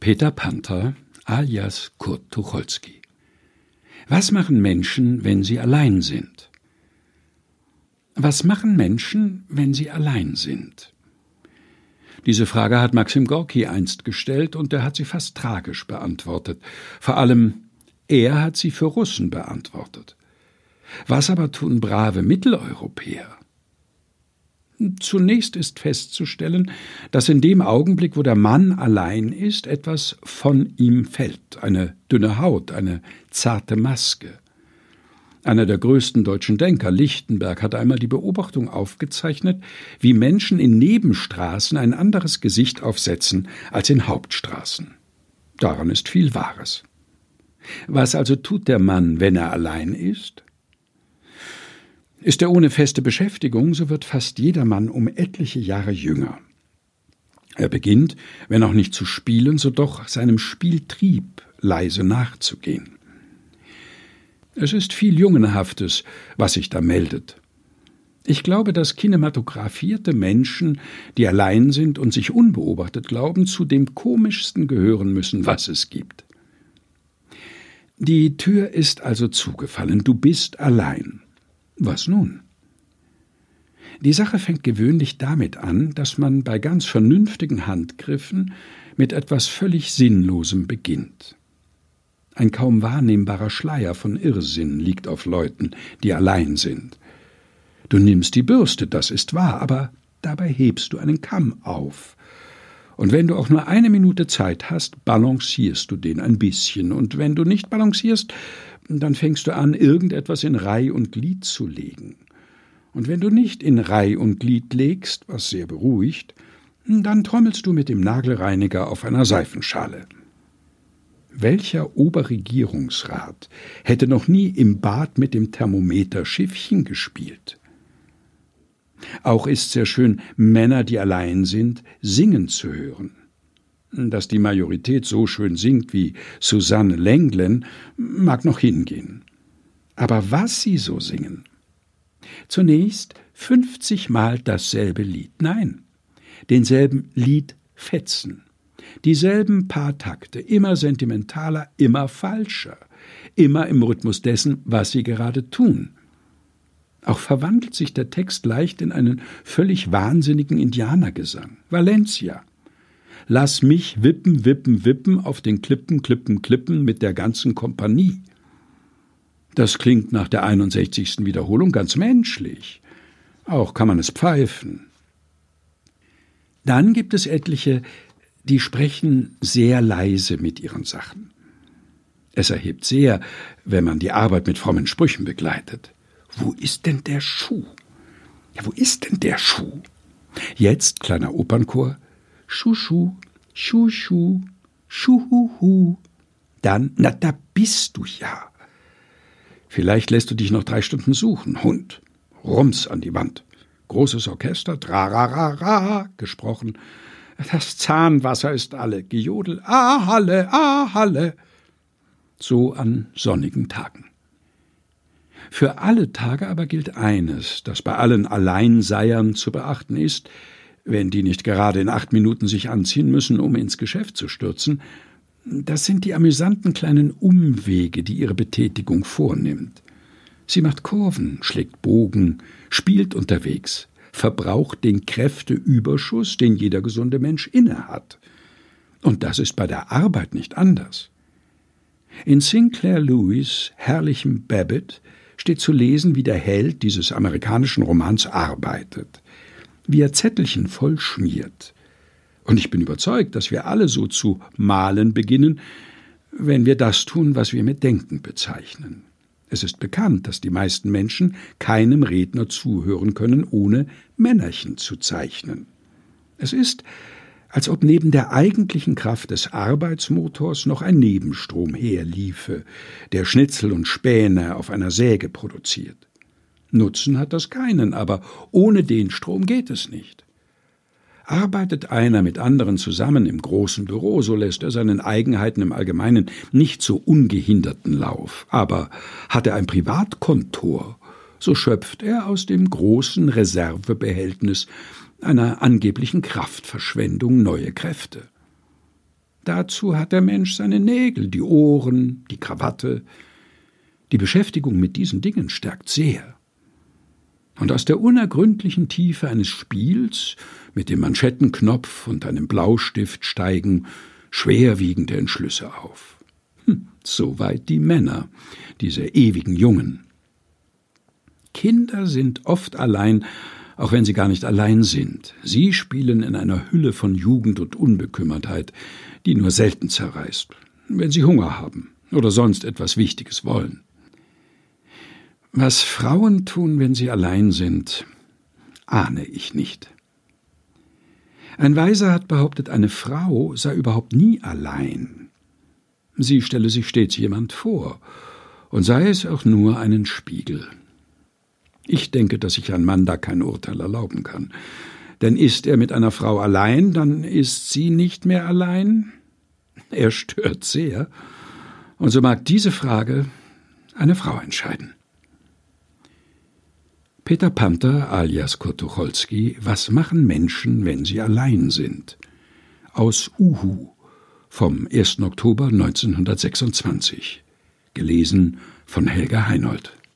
Peter Panther alias Kurt Tucholsky. Was machen Menschen, wenn sie allein sind? Was machen Menschen, wenn sie allein sind? Diese Frage hat Maxim Gorki einst gestellt und er hat sie fast tragisch beantwortet. Vor allem er hat sie für Russen beantwortet. Was aber tun brave Mitteleuropäer? Zunächst ist festzustellen, dass in dem Augenblick, wo der Mann allein ist, etwas von ihm fällt, eine dünne Haut, eine zarte Maske. Einer der größten deutschen Denker, Lichtenberg, hat einmal die Beobachtung aufgezeichnet, wie Menschen in Nebenstraßen ein anderes Gesicht aufsetzen als in Hauptstraßen. Daran ist viel Wahres. Was also tut der Mann, wenn er allein ist? Ist er ohne feste Beschäftigung, so wird fast jedermann um etliche Jahre jünger. Er beginnt, wenn auch nicht zu spielen, so doch seinem Spieltrieb leise nachzugehen. Es ist viel Jungenhaftes, was sich da meldet. Ich glaube, dass kinematografierte Menschen, die allein sind und sich unbeobachtet glauben, zu dem komischsten gehören müssen, was es gibt. Die Tür ist also zugefallen, du bist allein. Was nun? Die Sache fängt gewöhnlich damit an, dass man bei ganz vernünftigen Handgriffen mit etwas völlig Sinnlosem beginnt. Ein kaum wahrnehmbarer Schleier von Irrsinn liegt auf Leuten, die allein sind. Du nimmst die Bürste, das ist wahr, aber dabei hebst du einen Kamm auf. Und wenn du auch nur eine Minute Zeit hast, balancierst du den ein bisschen, und wenn du nicht balancierst, dann fängst du an, irgendetwas in Reih und Glied zu legen. Und wenn du nicht in Reih und Glied legst, was sehr beruhigt, dann trommelst du mit dem Nagelreiniger auf einer Seifenschale. Welcher Oberregierungsrat hätte noch nie im Bad mit dem Thermometer Schiffchen gespielt? Auch ist sehr schön, Männer, die allein sind, singen zu hören. Dass die Majorität so schön singt wie Susanne Lenglen, mag noch hingehen. Aber was sie so singen? Zunächst fünfzigmal dasselbe Lied. Nein, denselben Liedfetzen. Dieselben paar Takte, immer sentimentaler, immer falscher, immer im Rhythmus dessen, was sie gerade tun. Auch verwandelt sich der Text leicht in einen völlig wahnsinnigen Indianergesang. Valencia, Lass mich wippen, wippen, wippen auf den Klippen, Klippen, Klippen mit der ganzen Kompanie. Das klingt nach der 61. Wiederholung ganz menschlich. Auch kann man es pfeifen. Dann gibt es etliche, die sprechen sehr leise mit ihren Sachen. Es erhebt sehr, wenn man die Arbeit mit frommen Sprüchen begleitet. Wo ist denn der Schuh? Ja, wo ist denn der Schuh? Jetzt, kleiner Opernchor, Schuh, Schuh, Schuh. Dann, na, da bist du ja. Vielleicht lässt du dich noch drei Stunden suchen, Hund. Rums an die Wand. Großes Orchester, trararara, gesprochen. Das Zahnwasser ist alle, Gejodel, ah, Halle, ah, Halle. So an sonnigen Tagen. Für alle Tage aber gilt eines, das bei allen Alleinseiern zu beachten ist, wenn die nicht gerade in acht Minuten sich anziehen müssen, um ins Geschäft zu stürzen, das sind die amüsanten kleinen Umwege, die ihre Betätigung vornimmt. Sie macht Kurven, schlägt Bogen, spielt unterwegs, verbraucht den Kräfteüberschuss, den jeder gesunde Mensch innehat. Und das ist bei der Arbeit nicht anders. In Sinclair Lewis herrlichem Babbitt steht zu lesen, wie der Held dieses amerikanischen Romans arbeitet wie er Zettelchen vollschmiert. Und ich bin überzeugt, dass wir alle so zu malen beginnen, wenn wir das tun, was wir mit Denken bezeichnen. Es ist bekannt, dass die meisten Menschen keinem Redner zuhören können, ohne Männerchen zu zeichnen. Es ist, als ob neben der eigentlichen Kraft des Arbeitsmotors noch ein Nebenstrom herliefe, der Schnitzel und Späne auf einer Säge produziert. Nutzen hat das keinen, aber ohne den Strom geht es nicht. Arbeitet einer mit anderen zusammen im großen Büro, so lässt er seinen Eigenheiten im Allgemeinen nicht so ungehinderten Lauf. Aber hat er ein Privatkontor, so schöpft er aus dem großen Reservebehältnis einer angeblichen Kraftverschwendung neue Kräfte. Dazu hat der Mensch seine Nägel, die Ohren, die Krawatte. Die Beschäftigung mit diesen Dingen stärkt sehr. Und aus der unergründlichen Tiefe eines Spiels mit dem Manschettenknopf und einem Blaustift steigen schwerwiegende Entschlüsse auf. Hm, soweit die Männer, diese ewigen Jungen. Kinder sind oft allein, auch wenn sie gar nicht allein sind. Sie spielen in einer Hülle von Jugend und Unbekümmertheit, die nur selten zerreißt, wenn sie Hunger haben oder sonst etwas Wichtiges wollen. Was Frauen tun, wenn sie allein sind, ahne ich nicht. Ein Weiser hat behauptet, eine Frau sei überhaupt nie allein. Sie stelle sich stets jemand vor, und sei es auch nur einen Spiegel. Ich denke, dass sich ein Mann da kein Urteil erlauben kann. Denn ist er mit einer Frau allein, dann ist sie nicht mehr allein? Er stört sehr. Und so mag diese Frage eine Frau entscheiden. Peter Panther alias Kurt Tucholsky Was machen Menschen, wenn sie allein sind? Aus Uhu vom 1. Oktober 1926. Gelesen von Helga Heinold.